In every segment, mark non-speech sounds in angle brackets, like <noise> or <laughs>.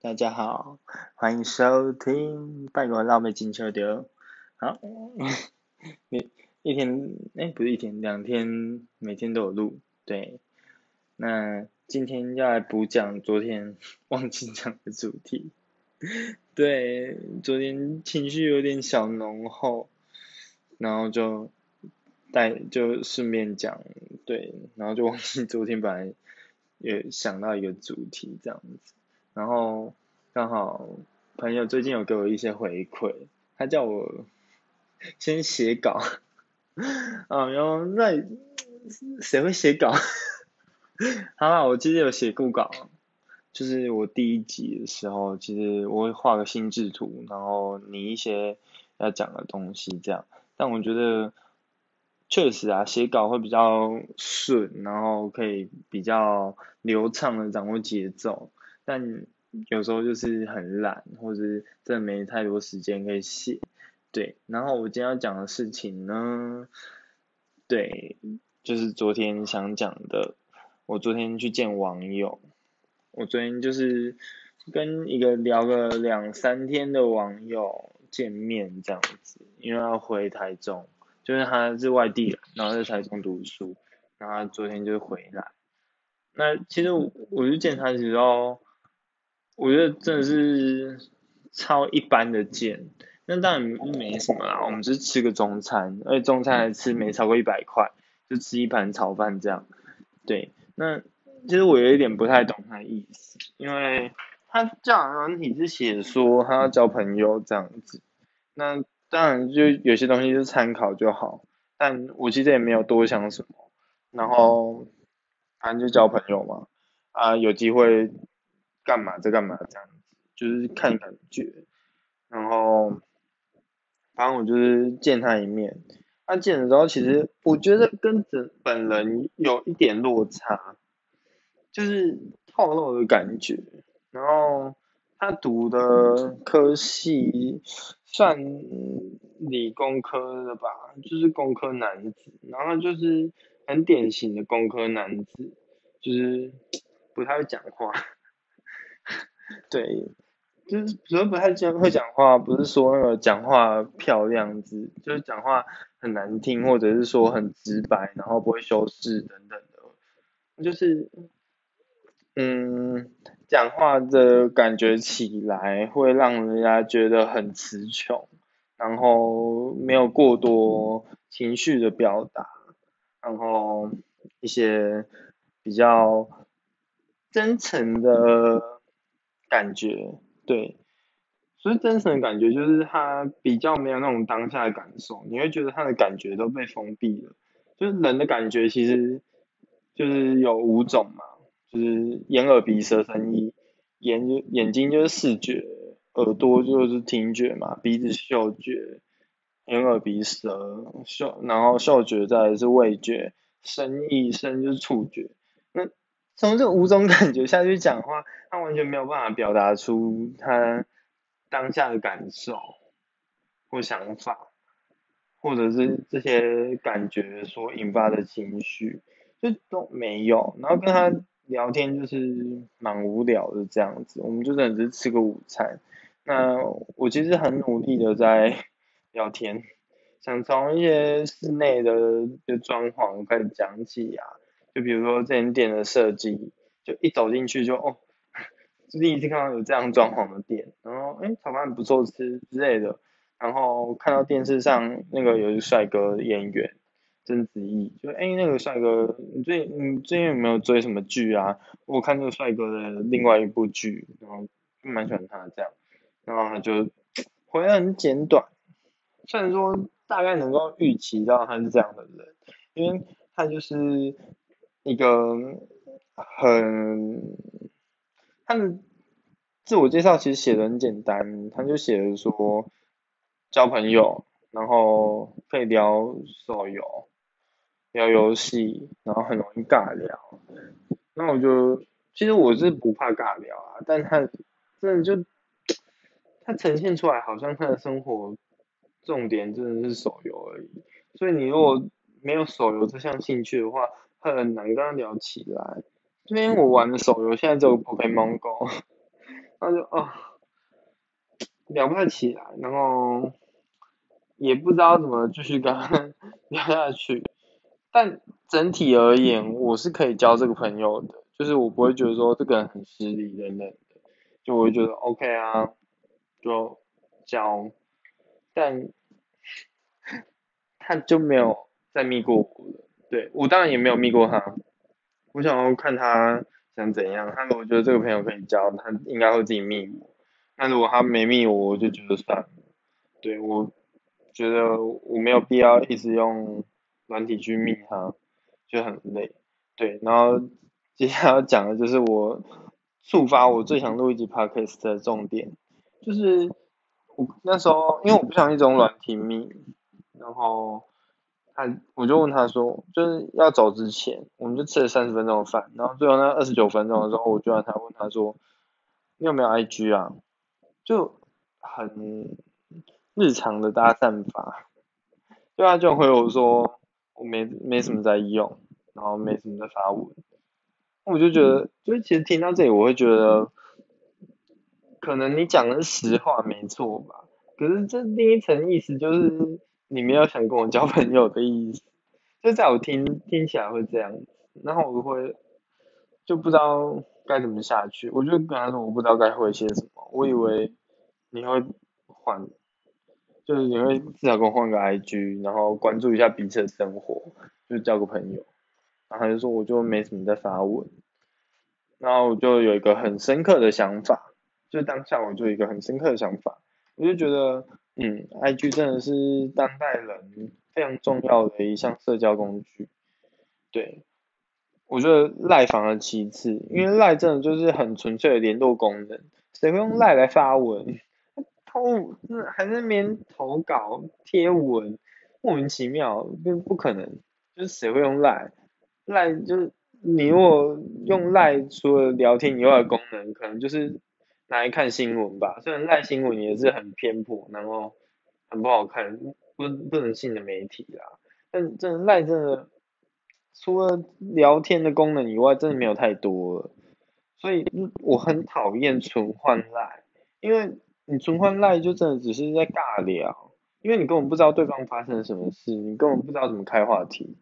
大家好，欢迎收听《拜国老妹金秋丢》。好，一 <laughs> 一天哎，不是一天，两天，每天都有录。对，那今天要来补讲昨天 <laughs> 忘记讲的主题。对，昨天情绪有点小浓厚，然后就带就顺便讲，对，然后就忘记昨天本来也想到一个主题这样子。然后刚好朋友最近有给我一些回馈，他叫我先写稿，<laughs> 啊，然后那谁会写稿？<laughs> 好啦，我其实有写过稿，就是我第一集的时候，其实我会画个心智图，然后拟一些要讲的东西这样。但我觉得确实啊，写稿会比较顺，然后可以比较流畅的掌握节奏。但有时候就是很懒，或者是真的没太多时间可以写，对。然后我今天要讲的事情呢，对，就是昨天想讲的。我昨天去见网友，我昨天就是跟一个聊个两三天的网友见面这样子，因为要回台中，就是他是外地人，然后在台中读书，然后他昨天就回来。那其实我我就见他的时候。我觉得真的是超一般的贱，那当然没什么啦，我们是吃个中餐，而且中餐还吃没超过一百块，就吃一盘炒饭这样。对，那其实我有一点不太懂他意思，因为他讲软体是写说他要交朋友这样子，那当然就有些东西是参考就好，但我其实也没有多想什么，然后反正就交朋友嘛，啊有机会。干嘛在干嘛这样子，就是看感觉，然后，反正我就是见他一面，他见的时候其实我觉得跟本本人有一点落差，就是透露的感觉，然后他读的科系算理工科的吧，就是工科男子，然后就是很典型的工科男子，就是不太会讲话。对，就是主要不太会讲话，不是说那个讲话漂亮子，就是讲话很难听，或者是说很直白，然后不会修饰等等的，就是嗯，讲话的感觉起来会让人家觉得很词穷，然后没有过多情绪的表达，然后一些比较真诚的。感觉对，所以真实的感觉就是他比较没有那种当下的感受，你会觉得他的感觉都被封闭了。就是人的感觉其实就是有五种嘛，就是眼耳鼻舌身意，眼眼睛就是视觉，耳朵就是听觉嘛，鼻子嗅觉，眼耳鼻舌嗅，然后嗅觉再是味觉，声意声就是触觉。从这五种感觉下去讲话。<laughs> 他完全没有办法表达出他当下的感受或想法，或者是这些感觉所引发的情绪，就都没有。然后跟他聊天就是蛮无聊的这样子，我们就只是吃个午餐。那我其实很努力的在聊天，想从一些室内的就装潢开始讲起啊，就比如说这间店的设计，就一走进去就哦。<laughs> 第一次看到有这样装潢的店，然后哎，炒饭不错吃之类的，然后看到电视上那个有一个帅哥演员曾子毅，就哎那个帅哥，你最你最近有没有追什么剧啊？我看那个帅哥的另外一部剧，然后蛮喜欢他这样，然后他就回来很简短，虽然说大概能够预期到他是这样的人，因为他就是一个很。他的自我介绍其实写的很简单，他就写了说交朋友，然后可以聊手游、聊游戏，然后很容易尬聊。那我就其实我是不怕尬聊啊，但他真的就他呈现出来好像他的生活重点真的是手游而已。所以你如果没有手游这项兴趣的话，很难跟他聊起来。因为我玩的手游现在只有 Pokemon Go，然后就哦，聊不太起来，然后也不知道怎么继续跟他聊下去。但整体而言，我是可以交这个朋友的，就是我不会觉得说这个人很失礼等等的，就我会觉得 OK 啊，就交。但 <laughs> 他就没有再密过我了，对我当然也没有密过他。我想要看他想怎样，他如果觉得这个朋友可以交，他应该会自己密我。那如果他没密我，我就觉得算了。对我觉得我没有必要一直用软体去密他，就很累。对，然后接下来要讲的就是我触发我最想录一集 podcast 的重点，就是我那时候因为我不想一种软体密，然后。他我就问他说，就是要走之前，我们就吃了三十分钟的饭，然后最后那二十九分钟的时候，我就让他问他说，你有没有 IG 啊？就很日常的搭讪法，对他就回我说，我没没什么在用，然后没什么在发文，我就觉得，就其实听到这里，我会觉得，可能你讲的是实话没错吧，可是这另一层意思就是。你没有想跟我交朋友的意思，就在我听听起来会这样，然后我会就不知道该怎么下去，我就跟他说我不知道该回些什么，我以为你会换，就是你会至少跟我换个 IG，然后关注一下彼此的生活，就交个朋友，然后他就说我就没什么在发文，然后我就有一个很深刻的想法，就当下我就有一个很深刻的想法，我就觉得。嗯，IG 真的是当代人非常重要的一项社交工具。对，我觉得赖反而其次，因为赖真的就是很纯粹的联络功能，谁会用赖来发文？投还在那边投稿贴文，莫名其妙，不不可能，就是谁会用赖？赖就是你如果用赖，除了聊天以外的功能，可能就是。拿来看新闻吧，虽然赖新闻也是很偏颇，然后很不好看，不不能信的媒体啦。但真的赖真的，除了聊天的功能以外，真的没有太多了。所以我很讨厌存换赖，因为你存换赖就真的只是在尬聊，因为你根本不知道对方发生了什么事，你根本不知道怎么开话题，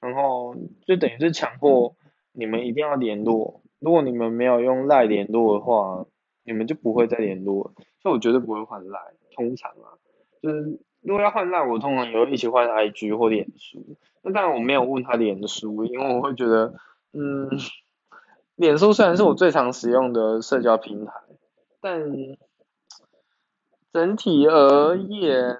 然后就等于是强迫你们一定要联络。如果你们没有用赖联络的话，你们就不会再联络，所以我绝对不会换赖。通常啊，就是如果要换赖，我通常也会一起换 IG 或脸书。那当然我没有问他脸书，因为我会觉得，嗯，脸书虽然是我最常使用的社交平台，但整体而言，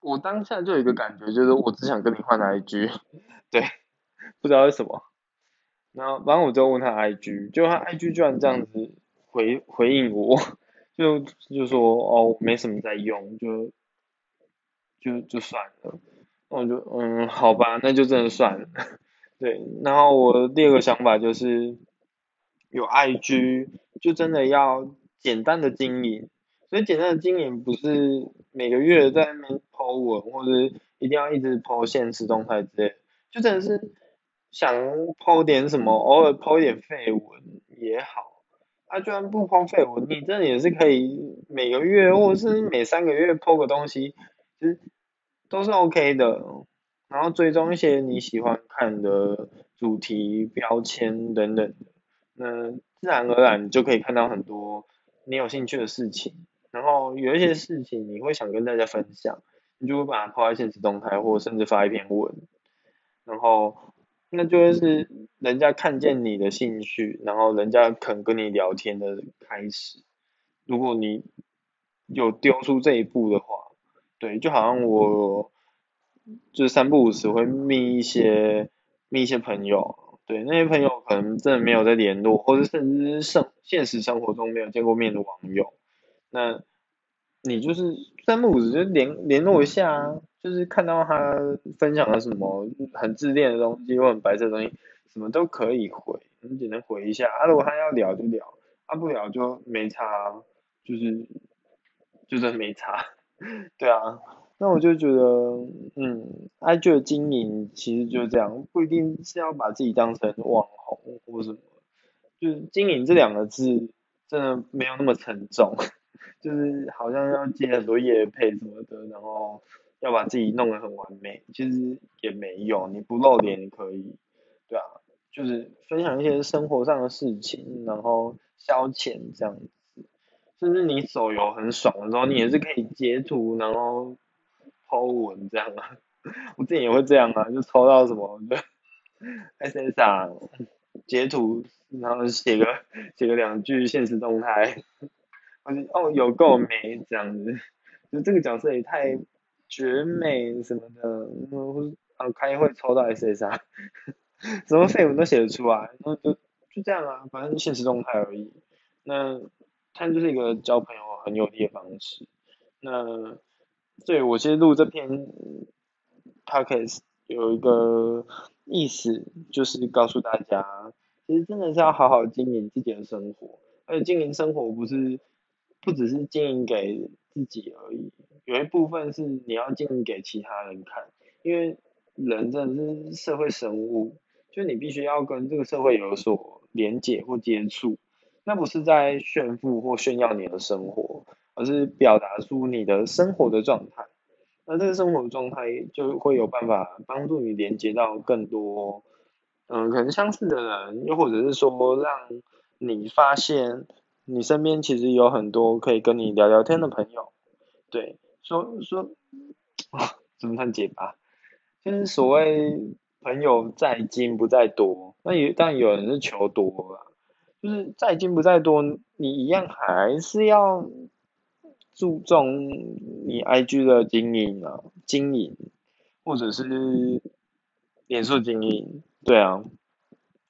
我当下就有一个感觉，就是我只想跟你换 IG，<laughs> 对，不知道为什么。然后，反正我就问他 IG，就他 IG 居然这样子。回回应我，就就说哦，没什么在用，就就就算了，我就嗯，好吧，那就真的算了。<laughs> 对，然后我第二个想法就是，有 IG 就真的要简单的经营，所以简单的经营不是每个月在那边 po 文，或者一定要一直 po 现实动态之类，就真的是想 po 点什么，偶尔 po 一点废文也好。他居然不荒废我，你真的也是可以每个月或者是每三个月抛个东西，其实都是 OK 的。然后追踪一些你喜欢看的主题标签等等，那自然而然你就可以看到很多你有兴趣的事情。然后有一些事情你会想跟大家分享，你就会把它抛在现实动态，或甚至发一篇文，然后。那就会是人家看见你的兴趣，然后人家肯跟你聊天的开始。如果你有丢出这一步的话，对，就好像我就是三不五时会密一些密一些朋友，对，那些朋友可能真的没有在联络，或者甚至是生现实生活中没有见过面的网友，那你就是三不五时就联联络一下啊。就是看到他分享了什么很自恋的东西或很白色的东西，什么都可以回，你只能回一下。啊，如果他要聊就聊，他不聊就没差，就是就是没差。<laughs> 对啊，那我就觉得，嗯，IG 的经营其实就是这样，不一定是要把自己当成网红或什么，就是经营这两个字真的没有那么沉重，<laughs> 就是好像要接很多业配什么的，然后要把自己弄得很完美，其实也没用，你不露脸也可以，对啊，就是分享一些生活上的事情，然后消遣这样子，甚至你手游很爽的时候，你也是可以截图，然后 po 文这样啊，<laughs> 我自己也会这样啊，就抽到什么的 SSR 截图，然后写个写个两句现实动态，<laughs> 我就哦有够美这样子，就这个角色也太绝美什么的，然后啊开会抽到 SSR，什么废文都写得出来，然后就就这样啊，反正现实动态而已。那它就是一个交朋友很有利的方式。那对我其实录这篇 podcast 有一个意思，就是告诉大家，其实真的是要好好经营自己的生活，而且经营生活不是不只是经营给自己而已，有一部分是你要经营给其他人看，因为人真的是社会生物，就你必须要跟这个社会有所连结或接触，那不是在炫富或炫耀你的生活，而是表达出你的生活的状态。那这个生活状态就会有办法帮助你连接到更多，嗯，可能相似的人，又或者是说让你发现你身边其实有很多可以跟你聊聊天的朋友。对，说说，怎么算解吧？就是所谓朋友在精不在多，那也但有人是求多啦，就是在精不在多，你一样还是要。注重你 IG 的经营啊，经营，或者是脸书经营，对啊，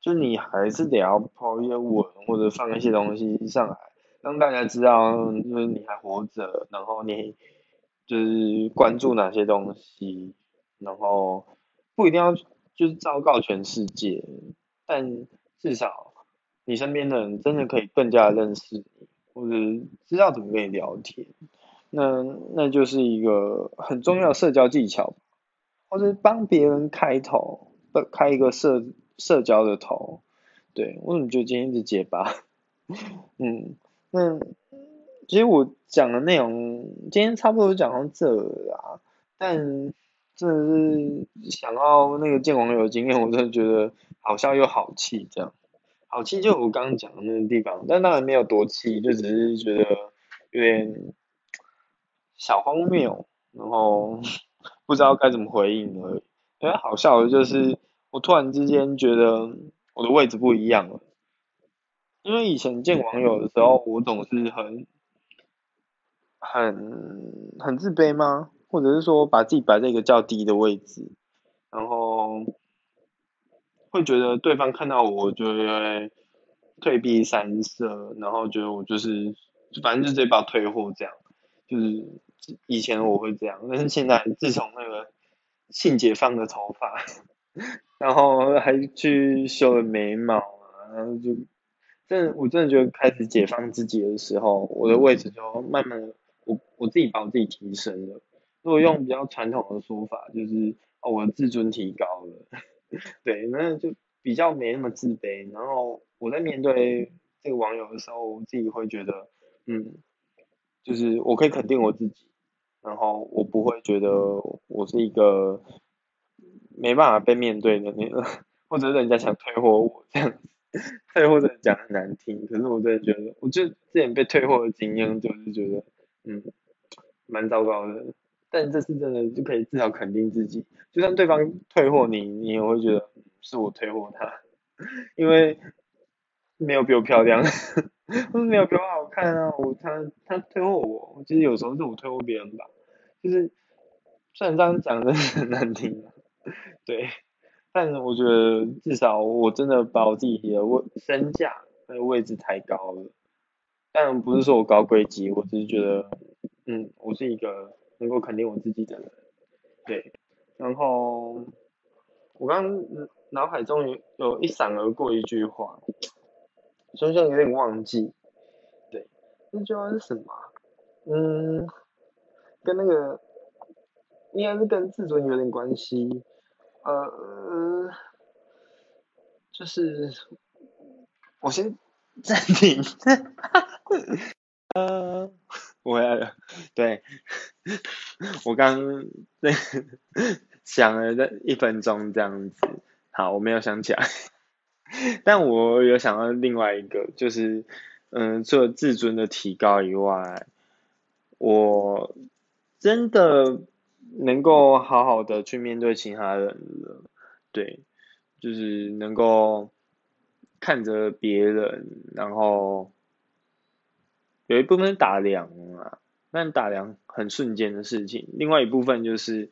就你还是得要抛一些文或者放一些东西上来，让大家知道就是你还活着，然后你就是关注哪些东西，然后不一定要就是昭告全世界，但至少你身边的人真的可以更加认识你。或者知道怎么跟你聊天，那那就是一个很重要的社交技巧，或者帮别人开头，不开一个社社交的头，对，为什么就今天一直结巴？<laughs> 嗯，那其实我讲的内容今天差不多讲到这啦，但真的是想到那个见网友的经验，我真的觉得好笑又好气这样。好气就我刚刚讲的那个地方，但当然没有多气，就只是觉得有点小荒谬，然后 <laughs> 不知道该怎么回应而已。因为好笑的就是，我突然之间觉得我的位置不一样了。因为以前见网友的时候，我总是很很很自卑吗？或者是说把自己摆在一个较低的位置，然后。会觉得对方看到我就会退避三舍，然后觉得我就是反正就直接把退货这样，就是以前我会这样，但是现在自从那个性解放的头发，然后还去修了眉毛啊，然后就真的我真的觉得开始解放自己的时候，我的位置就慢慢的我我自己把我自己提升了。如果用比较传统的说法，就是哦我的自尊提高了。<laughs> 对，那就比较没那么自卑。然后我在面对这个网友的时候，我自己会觉得，嗯，就是我可以肯定我自己，然后我不会觉得我是一个没办法被面对的那个，<laughs> 或者人家想退货我这样。<laughs> 子，退货真的讲很难听，可是我真的觉得，我就之前被退货的经验就是觉得，嗯，蛮糟糕的。但这次真的就可以至少肯定自己，就算对方退货你，你也会觉得是我退货他，<laughs> 因为没有比我漂亮，没有比我好看啊，我他他退货我，其实有时候是我退货别人吧，就是虽然这样讲的很难听，<laughs> 对，但是我觉得至少我真的把我自己的位身价那个位置抬高了，但不是说我高贵级，我只是觉得，嗯，我是一个。能够肯定我自己的人，对，然后我刚脑海中有有一闪而过一句话，好像有点忘记，对，那句话是什么？嗯，跟那个应该是跟自尊有点关系，呃，就是我先暂停，<laughs> 呃，我回来了，对，我刚想了这一分钟这样子，好，我没有想起来，<laughs> 但我有想到另外一个，就是嗯，除了自尊的提高以外，我真的能够好好的去面对其他人了，对，就是能够看着别人，然后有一部分打量啊，但打量很瞬间的事情，另外一部分就是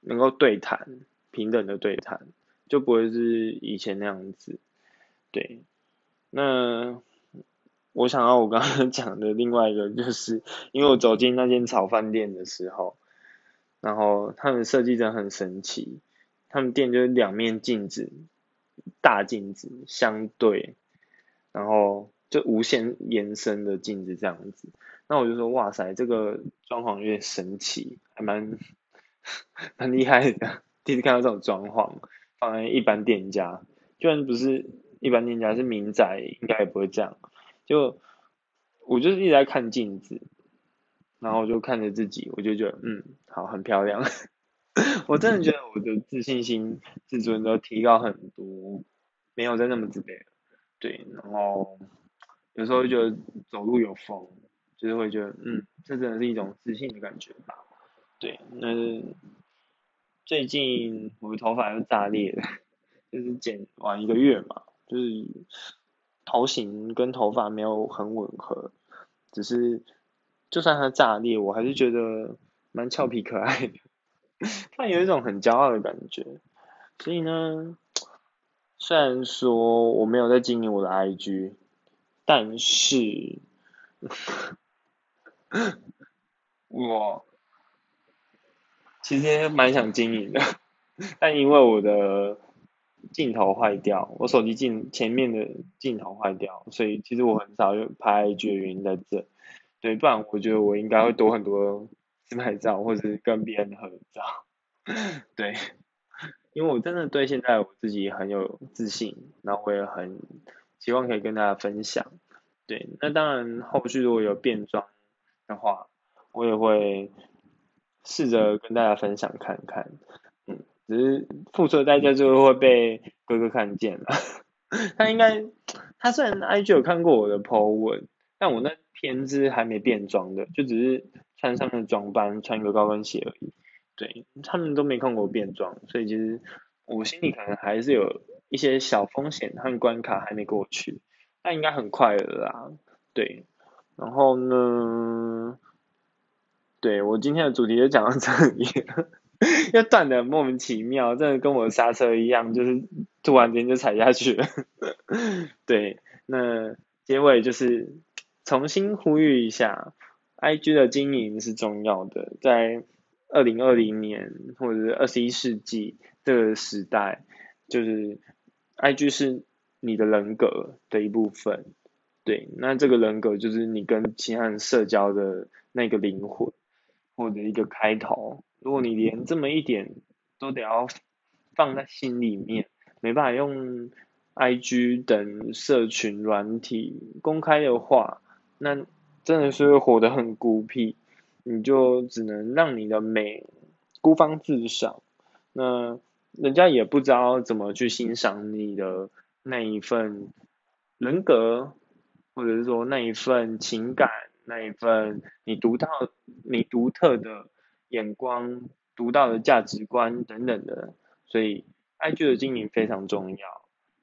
能够对谈，平等的对谈，就不会是以前那样子，对，那。我想到我刚刚讲的另外一个，就是因为我走进那间炒饭店的时候，然后他们设计真的很神奇，他们店就是两面镜子，大镜子相对，然后就无限延伸的镜子这样子，那我就说哇塞，这个装潢有点神奇，还蛮 <laughs> 蛮厉害的，第一次看到这种装潢放在一般店家，就算不是一般店家是民宅，应该也不会这样。就我就是一直在看镜子，然后就看着自己，我就觉得嗯，好，很漂亮。<laughs> 我真的觉得我的自信心、自尊都提高很多，没有再那么自卑了。对，然后有时候觉得走路有风，就是会觉得嗯，这真的是一种自信的感觉吧。对，那最近我的头发又炸裂了，<laughs> 就是剪完一个月嘛，就是。头型跟头发没有很吻合，只是就算它炸裂，我还是觉得蛮俏皮可爱的，<laughs> 它有一种很骄傲的感觉。所以呢，虽然说我没有在经营我的 IG，但是我其实蛮想经营的，但因为我的。镜头坏掉，我手机镜前面的镜头坏掉，所以其实我很少用拍 IG 的原因在这。对，不然我觉得我应该会多很多自拍照，或者是跟别人合照。<laughs> 对，因为我真的对现在我自己很有自信，然后我也很希望可以跟大家分享。对，那当然后续如果有变装的话，我也会试着跟大家分享看看。嗯只是付出的代价就会被哥哥看见了。<laughs> 他应该，他虽然 IG 有看过我的 po 文，但我那天是还没变装的，就只是穿上了装扮，穿一个高跟鞋而已。对他们都没看过变装，所以其实我心里可能还是有一些小风险和关卡还没过去，但应该很快了啦。对，然后呢，对我今天的主题就讲到这里。<laughs> 要断的莫名其妙，真的跟我刹车一样，就是突然间就踩下去了。<laughs> 对，那结尾就是重新呼吁一下，IG 的经营是重要的，在二零二零年或者是二十一世纪这个时代，就是 IG 是你的人格的一部分。对，那这个人格就是你跟其他人社交的那个灵魂，或者一个开头。如果你连这么一点都得要放在心里面，没办法用 I G 等社群软体公开的话，那真的是活得很孤僻。你就只能让你的美孤芳自赏，那人家也不知道怎么去欣赏你的那一份人格，或者是说那一份情感，那一份你独到、你独特的。眼光、独到的价值观等等的，所以 IG 的经营非常重要。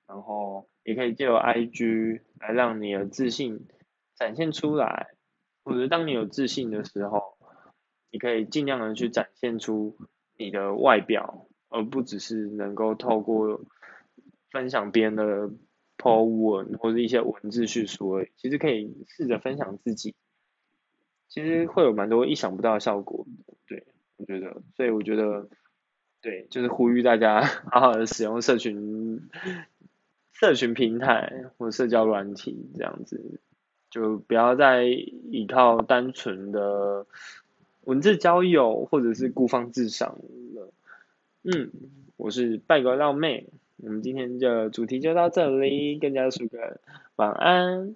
然后也可以借由 IG 来让你的自信展现出来，或者当你有自信的时候，你可以尽量的去展现出你的外表，而不只是能够透过分享别人的 po 文或者一些文字叙述而已。其实可以试着分享自己。其实会有蛮多意想不到的效果，对，我觉得，所以我觉得，对，就是呼吁大家好好的使用社群，社群平台或社交软体这样子，就不要再依靠单纯的文字交友或者是孤芳自赏了。嗯，我是拜哥浪妹，我们今天的主题就到这里，跟大家说个晚安。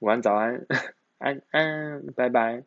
晚安早安，<laughs> 安安，拜拜。